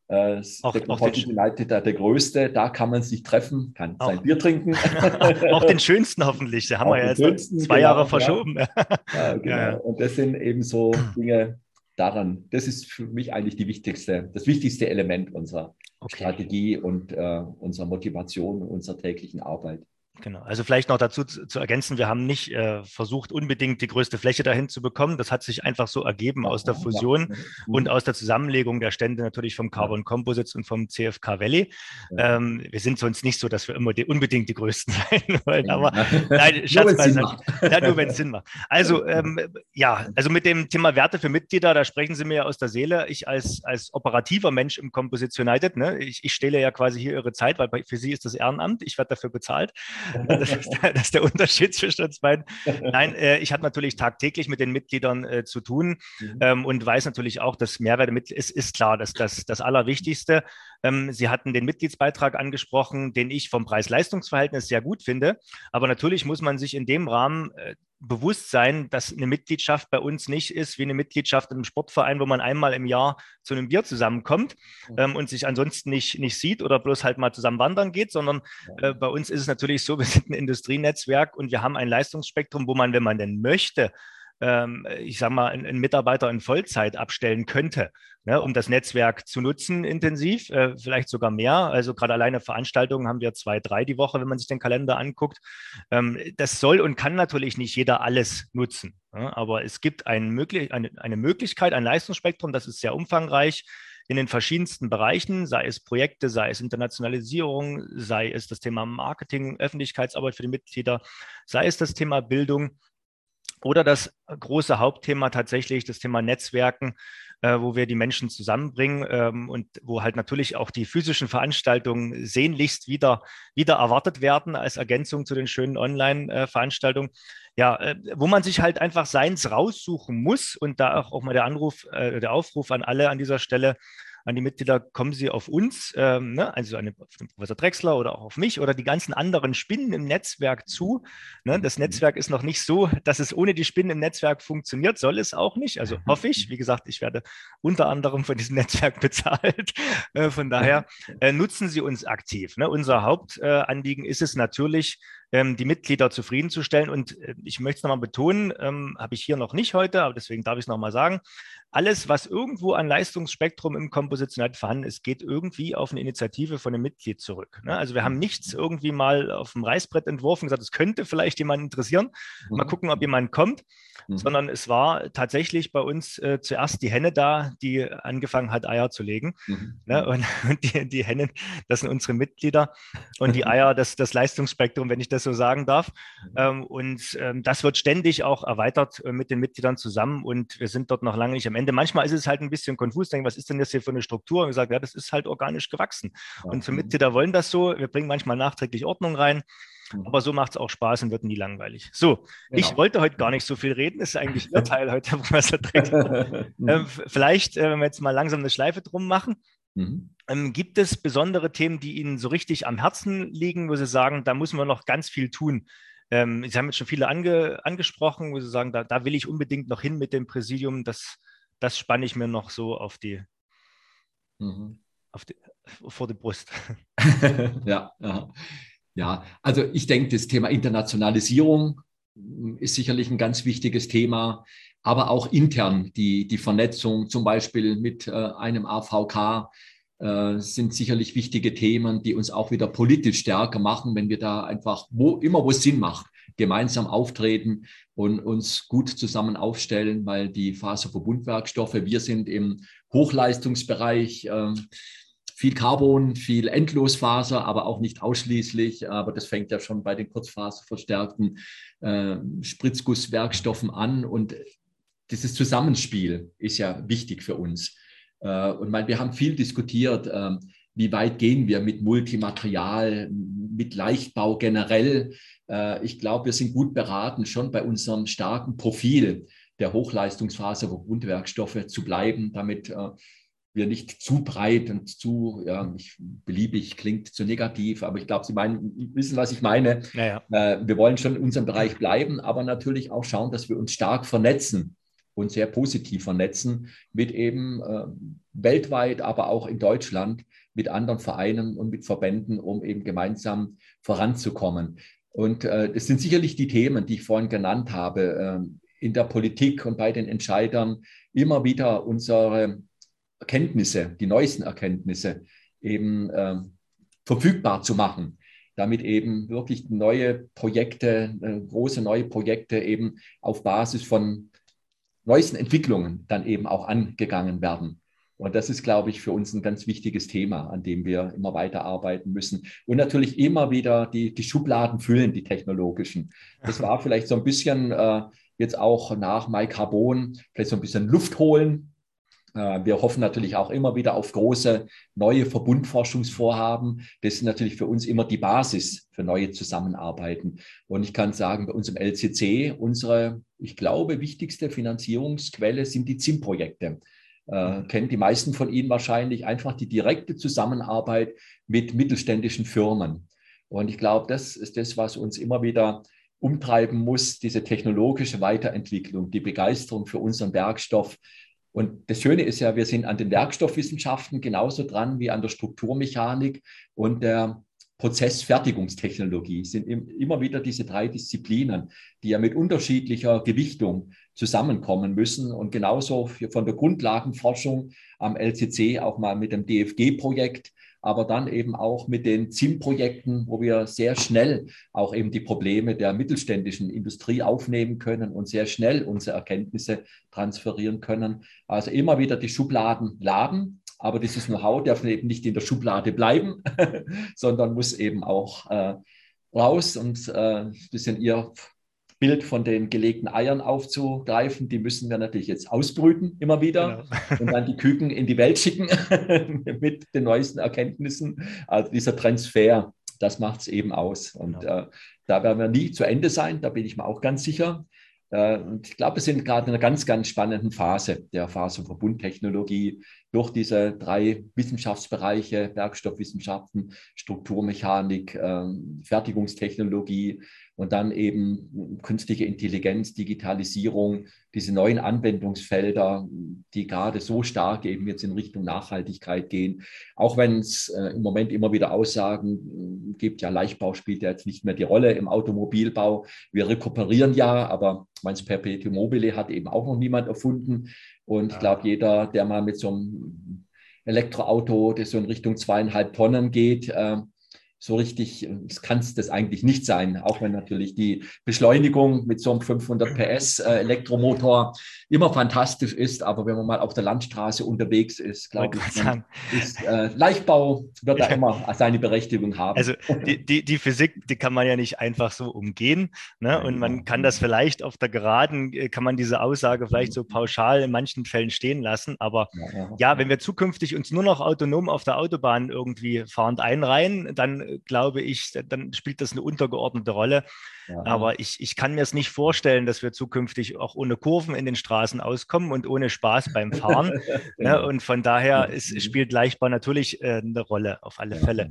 äh, auch, der auch United der, der größte, da kann man sich treffen, kann auch, sein Bier trinken. auch den schönsten hoffentlich, da haben auch wir ja jetzt zwei genau, Jahre verschoben. Ja. ja, genau. Ja. Und das sind eben so Dinge daran, das ist für mich eigentlich die wichtigste, das wichtigste Element unserer okay. Strategie und äh, unserer Motivation, unserer täglichen Arbeit. Genau. Also vielleicht noch dazu zu, zu ergänzen, wir haben nicht äh, versucht, unbedingt die größte Fläche dahin zu bekommen. Das hat sich einfach so ergeben aus der Fusion ja. und aus der Zusammenlegung der Stände natürlich vom Carbon Composites und vom CFK Valley. Ja. Ähm, wir sind sonst nicht so, dass wir immer die, unbedingt die Größten sein wollen, aber nein, Schatz, ja, nur wenn es Sinn macht. Also ähm, ja, also mit dem Thema Werte für Mitglieder, da sprechen Sie mir ja aus der Seele. Ich als, als operativer Mensch im Composites United, ne, ich, ich stehle ja quasi hier Ihre Zeit, weil für Sie ist das Ehrenamt, ich werde dafür bezahlt. Das ist, der, das ist der Unterschied zwischen uns beiden. Nein, äh, ich habe natürlich tagtäglich mit den Mitgliedern äh, zu tun mhm. ähm, und weiß natürlich auch, dass Mehrwert mit ist, ist klar, dass das das Allerwichtigste. Ähm, Sie hatten den Mitgliedsbeitrag angesprochen, den ich vom Preis-Leistungs-Verhältnis sehr gut finde. Aber natürlich muss man sich in dem Rahmen äh, bewusst sein, dass eine Mitgliedschaft bei uns nicht ist wie eine Mitgliedschaft im Sportverein, wo man einmal im Jahr zu einem Bier zusammenkommt ähm, und sich ansonsten nicht, nicht sieht oder bloß halt mal zusammen wandern geht, sondern äh, bei uns ist es natürlich so, wir sind ein Industrienetzwerk und wir haben ein Leistungsspektrum, wo man, wenn man denn möchte, ähm, ich sage mal, einen Mitarbeiter in Vollzeit abstellen könnte, ne, um das Netzwerk zu nutzen intensiv, äh, vielleicht sogar mehr. Also gerade alleine Veranstaltungen haben wir zwei, drei die Woche, wenn man sich den Kalender anguckt. Ähm, das soll und kann natürlich nicht jeder alles nutzen. Ne, aber es gibt ein möglich, eine, eine Möglichkeit, ein Leistungsspektrum, das ist sehr umfangreich in den verschiedensten Bereichen, sei es Projekte, sei es Internationalisierung, sei es das Thema Marketing, Öffentlichkeitsarbeit für die Mitglieder, sei es das Thema Bildung. Oder das große Hauptthema tatsächlich, das Thema Netzwerken, äh, wo wir die Menschen zusammenbringen ähm, und wo halt natürlich auch die physischen Veranstaltungen sehnlichst wieder, wieder erwartet werden als Ergänzung zu den schönen Online-Veranstaltungen. Ja, äh, wo man sich halt einfach seins raussuchen muss und da auch, auch mal der Anruf, äh, der Aufruf an alle an dieser Stelle, an die Mitglieder, kommen Sie auf uns, ähm, ne? also an den Professor Drexler oder auch auf mich oder die ganzen anderen Spinnen im Netzwerk zu. Ne? Das mhm. Netzwerk ist noch nicht so, dass es ohne die Spinnen im Netzwerk funktioniert, soll es auch nicht. Also mhm. hoffe ich. Wie gesagt, ich werde unter anderem von diesem Netzwerk bezahlt. Äh, von daher äh, nutzen Sie uns aktiv. Ne? Unser Hauptanliegen äh, ist es natürlich, ähm, die Mitglieder zufriedenzustellen. Und äh, ich möchte es nochmal betonen, ähm, habe ich hier noch nicht heute, aber deswegen darf ich es nochmal sagen. Alles, was irgendwo an Leistungsspektrum im Kompositionell vorhanden ist, geht irgendwie auf eine Initiative von einem Mitglied zurück. Ne? Also wir haben nichts irgendwie mal auf dem Reißbrett entworfen, gesagt, es könnte vielleicht jemand interessieren. Mal mhm. gucken, ob jemand kommt. Mhm. sondern es war tatsächlich bei uns äh, zuerst die Henne da, die angefangen hat, Eier zu legen. Mhm. Ne? Und, und die, die, Hennen, das sind unsere Mitglieder und die Eier, das, das Leistungsspektrum, wenn ich das so sagen darf. Mhm. Ähm, und ähm, das wird ständig auch erweitert äh, mit den Mitgliedern zusammen und wir sind dort noch lange nicht am Ende. Manchmal ist es halt ein bisschen konfus, denken, was ist denn das hier für eine Struktur? Und gesagt, ja, das ist halt organisch gewachsen. Ja. Und unsere Mitglieder wollen das so. Wir bringen manchmal nachträglich Ordnung rein. Mhm. Aber so macht es auch Spaß und wird nie langweilig. So, genau. ich wollte heute gar nicht so viel reden. Das ist eigentlich Ihr Teil heute, Herr Professor Dreck. ähm, vielleicht, äh, wenn wir jetzt mal langsam eine Schleife drum machen. Mhm. Ähm, gibt es besondere Themen, die Ihnen so richtig am Herzen liegen, wo Sie sagen, da müssen wir noch ganz viel tun? Ähm, Sie haben jetzt schon viele ange angesprochen, wo Sie sagen, da, da, will ich unbedingt noch hin mit dem Präsidium. Das, das spanne ich mir noch so auf die, mhm. auf die vor die Brust. ja, ja. Ja, also ich denke, das Thema Internationalisierung ist sicherlich ein ganz wichtiges Thema, aber auch intern die, die Vernetzung zum Beispiel mit äh, einem AVK äh, sind sicherlich wichtige Themen, die uns auch wieder politisch stärker machen, wenn wir da einfach, wo immer wo es Sinn macht, gemeinsam auftreten und uns gut zusammen aufstellen, weil die Faserverbundwerkstoffe, wir sind im Hochleistungsbereich. Äh, viel Carbon, viel Endlosfaser, aber auch nicht ausschließlich. Aber das fängt ja schon bei den kurzfaserverstärkten äh, Spritzgusswerkstoffen an. Und dieses Zusammenspiel ist ja wichtig für uns. Äh, und mein, wir haben viel diskutiert, äh, wie weit gehen wir mit Multimaterial, mit Leichtbau generell. Äh, ich glaube, wir sind gut beraten, schon bei unserem starken Profil der Hochleistungsfaserverbundwerkstoffe zu bleiben, damit äh, wir nicht zu breit und zu ja, nicht beliebig klingt, zu negativ, aber ich glaube, Sie meinen, wissen, was ich meine. Ja, ja. Äh, wir wollen schon in unserem Bereich bleiben, aber natürlich auch schauen, dass wir uns stark vernetzen und sehr positiv vernetzen mit eben äh, weltweit, aber auch in Deutschland mit anderen Vereinen und mit Verbänden, um eben gemeinsam voranzukommen. Und äh, das sind sicherlich die Themen, die ich vorhin genannt habe, äh, in der Politik und bei den Entscheidern immer wieder unsere Erkenntnisse, die neuesten Erkenntnisse eben äh, verfügbar zu machen, damit eben wirklich neue Projekte, äh, große neue Projekte eben auf Basis von neuesten Entwicklungen dann eben auch angegangen werden. Und das ist, glaube ich, für uns ein ganz wichtiges Thema, an dem wir immer weiter arbeiten müssen. Und natürlich immer wieder die, die Schubladen füllen, die technologischen. Das war vielleicht so ein bisschen äh, jetzt auch nach MyCarbon, vielleicht so ein bisschen Luft holen, wir hoffen natürlich auch immer wieder auf große neue Verbundforschungsvorhaben. Das ist natürlich für uns immer die Basis für neue Zusammenarbeiten. Und ich kann sagen, bei uns im LCC, unsere, ich glaube, wichtigste Finanzierungsquelle sind die ZIM-Projekte. Äh, mhm. kennen die meisten von Ihnen wahrscheinlich einfach die direkte Zusammenarbeit mit mittelständischen Firmen. Und ich glaube, das ist das, was uns immer wieder umtreiben muss, diese technologische Weiterentwicklung, die Begeisterung für unseren Werkstoff, und das Schöne ist ja, wir sind an den Werkstoffwissenschaften genauso dran wie an der Strukturmechanik und der Prozessfertigungstechnologie. Es sind immer wieder diese drei Disziplinen, die ja mit unterschiedlicher Gewichtung zusammenkommen müssen und genauso von der Grundlagenforschung am LCC auch mal mit dem DFG-Projekt aber dann eben auch mit den ZIM-Projekten, wo wir sehr schnell auch eben die Probleme der mittelständischen Industrie aufnehmen können und sehr schnell unsere Erkenntnisse transferieren können. Also immer wieder die Schubladen laden, aber dieses Know-how darf eben nicht in der Schublade bleiben, sondern muss eben auch äh, raus und äh, ein bisschen Ihr Bild von den gelegten Eiern aufzugreifen. Die müssen wir natürlich jetzt ausbrüten immer wieder genau. und dann die Küken in die Welt schicken mit den neuesten Erkenntnissen. Also dieser Transfer, das macht es eben aus. Und genau. äh, da werden wir nie zu Ende sein, da bin ich mir auch ganz sicher. Äh, und ich glaube, wir sind gerade in einer ganz, ganz spannenden Phase der Faserverbundtechnologie durch diese drei Wissenschaftsbereiche, Werkstoffwissenschaften, Strukturmechanik, ähm, Fertigungstechnologie und dann eben künstliche Intelligenz, Digitalisierung, diese neuen Anwendungsfelder, die gerade so stark eben jetzt in Richtung Nachhaltigkeit gehen. Auch wenn es äh, im Moment immer wieder Aussagen gibt, ja, Leichtbau spielt ja jetzt nicht mehr die Rolle im Automobilbau. Wir rekuperieren ja, aber meins Perpetuum mobile hat eben auch noch niemand erfunden. Und ja. ich glaube, jeder, der mal mit so einem Elektroauto, das so in Richtung zweieinhalb Tonnen geht, äh, so richtig, kann es das eigentlich nicht sein, auch wenn natürlich die Beschleunigung mit so einem 500 PS äh, Elektromotor immer fantastisch ist, aber wenn man mal auf der Landstraße unterwegs ist, glaube ich, ist, äh, Leichtbau wird da immer seine Berechtigung haben. Also die, die, die, Physik, die kann man ja nicht einfach so umgehen ne? und man kann das vielleicht auf der Geraden, äh, kann man diese Aussage vielleicht so pauschal in manchen Fällen stehen lassen, aber ja, ja. ja wenn wir zukünftig uns nur noch autonom auf der Autobahn irgendwie fahrend einreihen, dann glaube ich, dann spielt das eine untergeordnete Rolle. Ja. Aber ich, ich kann mir es nicht vorstellen, dass wir zukünftig auch ohne Kurven in den Straßen auskommen und ohne Spaß beim Fahren. ne? Genau. Und von daher ist, spielt Leichtbau natürlich äh, eine Rolle, auf alle Fälle.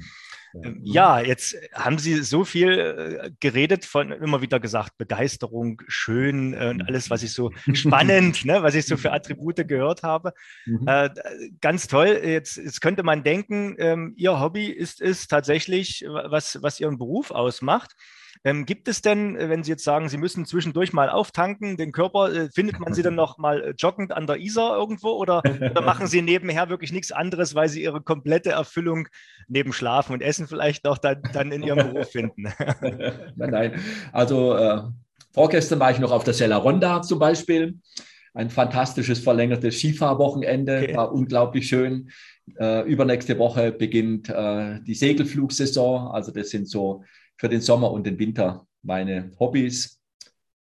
Ähm, ja, jetzt haben Sie so viel äh, geredet von, immer wieder gesagt, Begeisterung, schön äh, und alles, was ich so spannend, ne, was ich so für Attribute gehört habe. Mhm. Äh, ganz toll. Jetzt, jetzt könnte man denken, ähm, Ihr Hobby ist es tatsächlich, was, was Ihren Beruf ausmacht. Ähm, gibt es denn, äh, wenn Sie jetzt sagen, Sie müssen zwischendurch mal auftanken, den Körper, äh, findet man Sie dann noch mal äh, joggend an der Isar irgendwo oder, oder machen Sie nebenher wirklich nichts anderes, weil Sie Ihre komplette Erfüllung neben Schlafen und Essen vielleicht noch dann, dann in Ihrem Beruf finden? nein, nein. Also äh, vorgestern war ich noch auf der Sella Ronda zum Beispiel. Ein fantastisches verlängertes Skifahrwochenende, okay. war unglaublich schön. Äh, übernächste Woche beginnt äh, die Segelflugsaison. Also das sind so für den Sommer und den Winter meine Hobbys.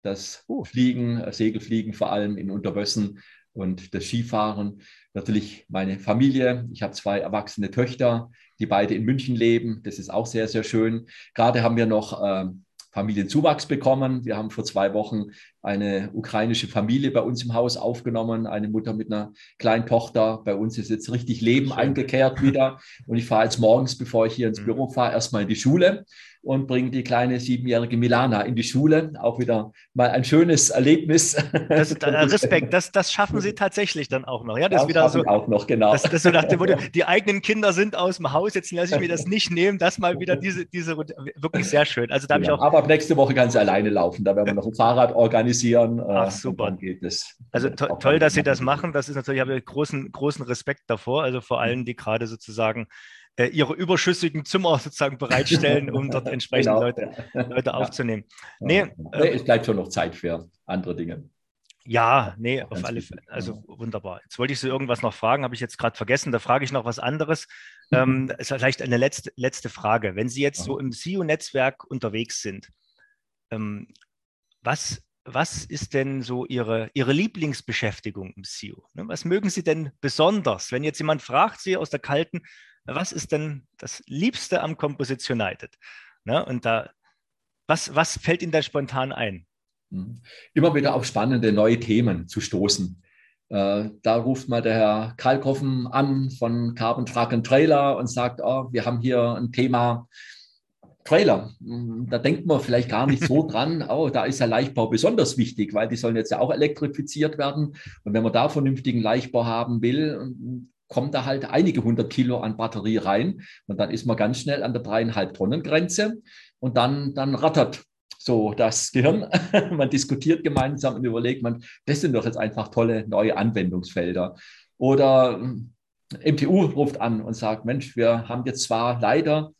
Das uh. Fliegen, äh, Segelfliegen vor allem in Unterwössen und das Skifahren. Natürlich meine Familie. Ich habe zwei erwachsene Töchter, die beide in München leben. Das ist auch sehr, sehr schön. Gerade haben wir noch äh, Familienzuwachs bekommen. Wir haben vor zwei Wochen eine ukrainische Familie bei uns im Haus aufgenommen, eine Mutter mit einer kleinen Tochter. Bei uns ist jetzt richtig Leben Schön. eingekehrt wieder. Und ich fahre jetzt morgens, bevor ich hier ins mhm. Büro fahre, erstmal in die Schule und bringe die kleine siebenjährige Milana in die Schule. Auch wieder mal ein schönes Erlebnis. Das, äh, Respekt, das, das schaffen Sie tatsächlich dann auch noch. Ja, das, das wieder so, auch noch, genau. Das, das so nach dem Motto, die eigenen Kinder sind aus dem Haus, jetzt lasse ich mir das nicht nehmen. Das mal wieder diese, diese wirklich sehr schön. Also da genau. ich auch. Aber nächste Woche kann sie alleine laufen. Da werden wir noch ein Fahrrad organisieren. Äh, Ach, super. geht es. Also to toll, dass Sie das machen. Das ist natürlich, habe ich großen, großen Respekt davor. Also vor allen, die gerade sozusagen äh, ihre überschüssigen Zimmer sozusagen bereitstellen, um dort entsprechend genau. Leute, Leute aufzunehmen. Ja. Nee, nee, äh, es bleibt schon noch Zeit für andere Dinge. Ja, nee, auf alle Fälle. Also wunderbar. Jetzt wollte ich Sie irgendwas noch fragen, habe ich jetzt gerade vergessen. Da frage ich noch was anderes. Ähm, ist vielleicht eine letzte, letzte Frage. Wenn Sie jetzt so im SEO-Netzwerk unterwegs sind, ähm, was, was ist denn so Ihre, Ihre Lieblingsbeschäftigung im SEO? Ne, was mögen Sie denn besonders? Wenn jetzt jemand fragt Sie aus der kalten, was ist denn das Liebste am Composition United? Ne? Und da, was, was fällt Ihnen da spontan ein? Mhm. Immer wieder auf spannende neue Themen zu stoßen. Äh, da ruft mal der Herr Kalkoffen an von Carbon Truck and Trailer und sagt, oh, wir haben hier ein Thema Trailer. Mhm, da denkt man vielleicht gar nicht so dran, oh, da ist ja Leichtbau besonders wichtig, weil die sollen jetzt ja auch elektrifiziert werden. Und wenn man da vernünftigen Leichtbau haben will, kommt da halt einige hundert Kilo an Batterie rein und dann ist man ganz schnell an der dreieinhalb Tonnen Grenze und dann, dann rattert so das Gehirn. man diskutiert gemeinsam und überlegt man, das sind doch jetzt einfach tolle neue Anwendungsfelder. Oder MTU hm, ruft an und sagt, Mensch, wir haben jetzt zwar leider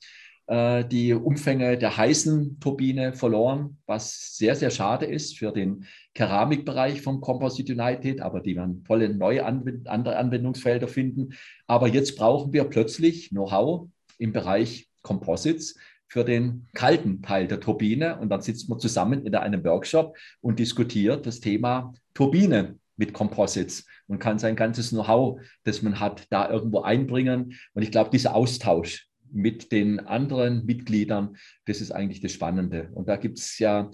die Umfänge der heißen Turbine verloren, was sehr, sehr schade ist für den Keramikbereich von Composite United, aber die werden tolle neue Anwend andere Anwendungsfelder finden. Aber jetzt brauchen wir plötzlich Know-how im Bereich Composites für den kalten Teil der Turbine. Und dann sitzt man zusammen in einem Workshop und diskutiert das Thema Turbine mit Composites und kann sein ganzes Know-how, das man hat, da irgendwo einbringen. Und ich glaube, dieser Austausch mit den anderen Mitgliedern, das ist eigentlich das Spannende. Und da gibt es ja,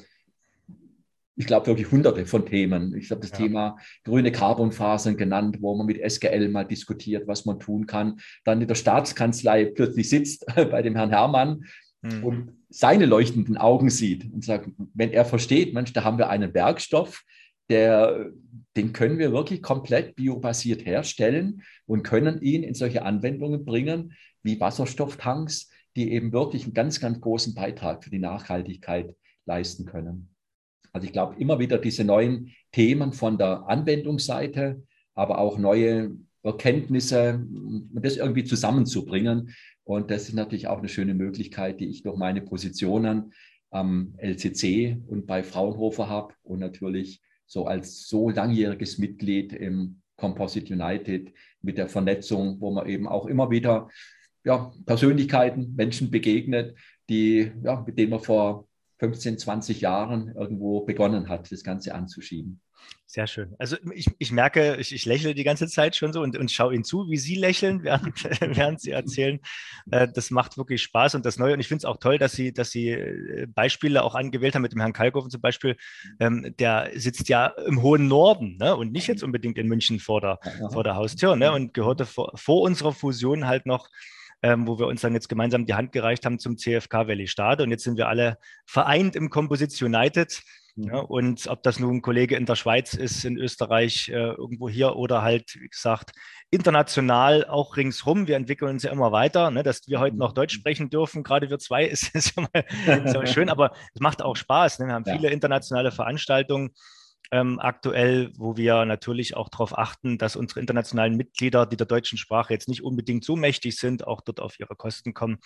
ich glaube, wirklich hunderte von Themen. Ich habe das ja. Thema grüne Carbonfasern genannt, wo man mit SGL mal diskutiert, was man tun kann. Dann in der Staatskanzlei plötzlich sitzt bei dem Herrn Herrmann mhm. und seine leuchtenden Augen sieht und sagt, wenn er versteht, Mensch, da haben wir einen Werkstoff, der, den können wir wirklich komplett biobasiert herstellen und können ihn in solche Anwendungen bringen, wie Wasserstofftanks, die eben wirklich einen ganz, ganz großen Beitrag für die Nachhaltigkeit leisten können. Also ich glaube immer wieder diese neuen Themen von der Anwendungsseite, aber auch neue Erkenntnisse, das irgendwie zusammenzubringen, Und das ist natürlich auch eine schöne Möglichkeit, die ich durch meine Positionen am LCC und bei Fraunhofer habe und natürlich so als so langjähriges Mitglied im Composite United mit der Vernetzung, wo man eben auch immer wieder ja, Persönlichkeiten, Menschen begegnet, die, ja, mit denen man vor 15, 20 Jahren irgendwo begonnen hat, das Ganze anzuschieben. Sehr schön. Also ich, ich merke, ich, ich lächle die ganze Zeit schon so und, und schaue Ihnen zu, wie Sie lächeln, während, während Sie erzählen. Äh, das macht wirklich Spaß und das Neue. Und ich finde es auch toll, dass Sie, dass Sie äh, Beispiele auch angewählt haben mit dem Herrn Kalkofen zum Beispiel. Ähm, der sitzt ja im hohen Norden ne? und nicht jetzt unbedingt in München vor der, vor der Haustür ne? und gehörte vor, vor unserer Fusion halt noch ähm, wo wir uns dann jetzt gemeinsam die Hand gereicht haben zum CFK Valley Stade. Und jetzt sind wir alle vereint im Composites United. Mhm. Ja, und ob das nun ein Kollege in der Schweiz ist, in Österreich, äh, irgendwo hier oder halt, wie gesagt, international auch ringsrum. Wir entwickeln uns ja immer weiter. Ne? Dass wir heute noch Deutsch mhm. sprechen dürfen, gerade wir zwei, ist, ist, ja, mal, ist mal schön, aber es macht auch Spaß. Ne? Wir haben viele internationale Veranstaltungen ähm, aktuell, wo wir natürlich auch darauf achten, dass unsere internationalen Mitglieder, die der deutschen Sprache jetzt nicht unbedingt so mächtig sind, auch dort auf ihre Kosten kommen.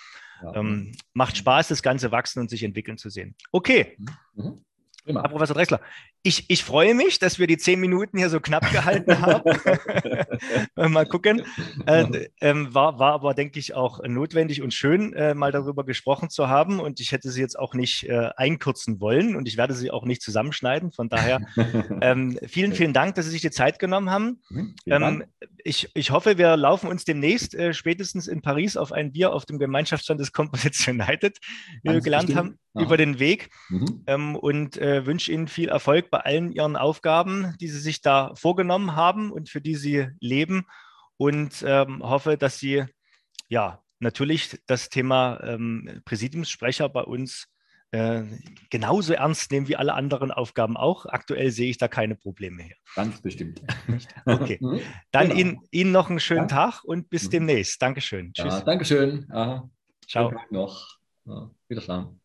Ja. Ähm, macht Spaß, das Ganze wachsen und sich entwickeln zu sehen. Okay. Mhm. Prima. Herr Professor Drechsler, ich, ich freue mich, dass wir die zehn Minuten hier so knapp gehalten haben. mal gucken. Äh, ähm, war, war aber, denke ich, auch notwendig und schön, äh, mal darüber gesprochen zu haben. Und ich hätte sie jetzt auch nicht äh, einkürzen wollen und ich werde sie auch nicht zusammenschneiden. Von daher ähm, vielen, vielen Dank, dass Sie sich die Zeit genommen haben. Mhm, ähm, ich, ich hoffe, wir laufen uns demnächst äh, spätestens in Paris auf ein Bier auf dem Gemeinschaftsstand des Composites United, wie wir gelernt haben, Aha. über den Weg. Mhm. Ähm, und äh, wünsche Ihnen viel Erfolg bei allen Ihren Aufgaben, die Sie sich da vorgenommen haben und für die Sie leben. Und ähm, hoffe, dass Sie ja natürlich das Thema ähm, Präsidiumssprecher bei uns äh, genauso ernst nehmen wie alle anderen Aufgaben auch. Aktuell sehe ich da keine Probleme her. Ganz bestimmt. Okay. Mhm. Dann genau. Ihnen, Ihnen noch einen schönen ja. Tag und bis mhm. demnächst. Dankeschön. Tschüss. Ja, Dankeschön. Ciao. Noch. Ja, Wiedersehen.